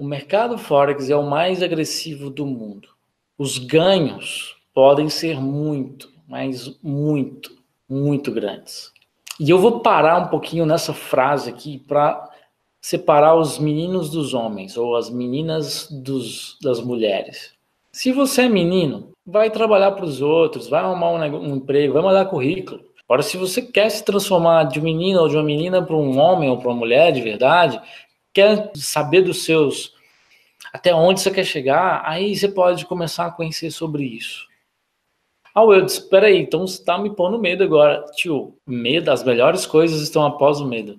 O mercado Forex é o mais agressivo do mundo. Os ganhos podem ser muito, mas muito, muito grandes. E eu vou parar um pouquinho nessa frase aqui para separar os meninos dos homens ou as meninas dos, das mulheres. Se você é menino, vai trabalhar para os outros, vai arrumar um, um, emprego, vai mandar currículo. Agora, se você quer se transformar de um menino ou de uma menina para um homem ou para uma mulher de verdade, quer saber dos seus até onde você quer chegar, aí você pode começar a conhecer sobre isso. Ah, eu espera aí, então você está me pondo medo agora. Tio, medo, as melhores coisas estão após o medo.